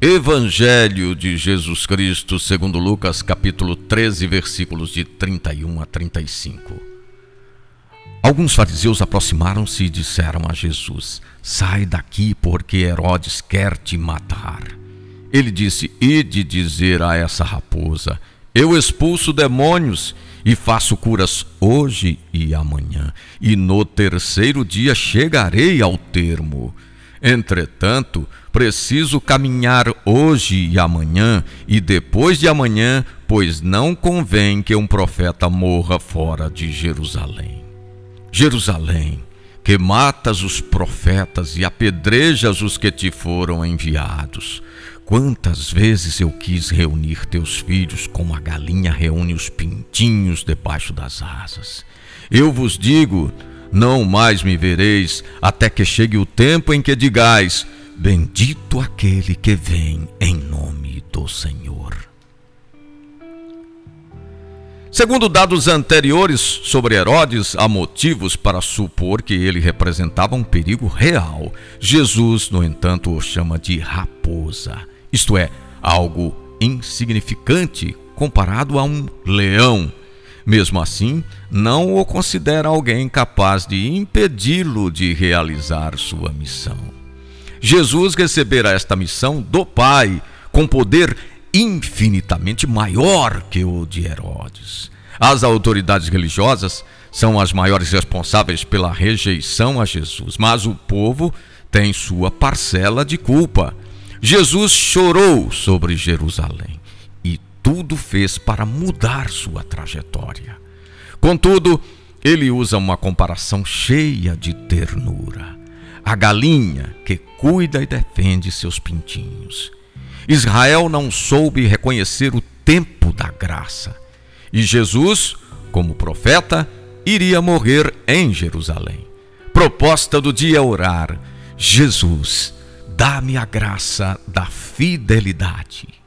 Evangelho de Jesus Cristo, segundo Lucas, capítulo 13, versículos de 31 a 35. Alguns fariseus aproximaram-se e disseram a Jesus: Sai daqui, porque Herodes quer te matar. Ele disse: Ide dizer a essa raposa: Eu expulso demônios e faço curas hoje e amanhã, e no terceiro dia chegarei ao termo. Entretanto, preciso caminhar hoje e amanhã e depois de amanhã, pois não convém que um profeta morra fora de Jerusalém. Jerusalém, que matas os profetas e apedrejas os que te foram enviados. Quantas vezes eu quis reunir teus filhos como a galinha reúne os pintinhos debaixo das asas. Eu vos digo, não mais me vereis, até que chegue o tempo em que digais: Bendito aquele que vem em nome do Senhor. Segundo dados anteriores sobre Herodes, há motivos para supor que ele representava um perigo real. Jesus, no entanto, o chama de raposa, isto é, algo insignificante comparado a um leão mesmo assim, não o considera alguém capaz de impedi-lo de realizar sua missão. Jesus recebera esta missão do Pai com poder infinitamente maior que o de Herodes. As autoridades religiosas são as maiores responsáveis pela rejeição a Jesus, mas o povo tem sua parcela de culpa. Jesus chorou sobre Jerusalém tudo fez para mudar sua trajetória. Contudo, ele usa uma comparação cheia de ternura. A galinha que cuida e defende seus pintinhos. Israel não soube reconhecer o tempo da graça. E Jesus, como profeta, iria morrer em Jerusalém. Proposta do dia é orar: Jesus, dá-me a graça da fidelidade.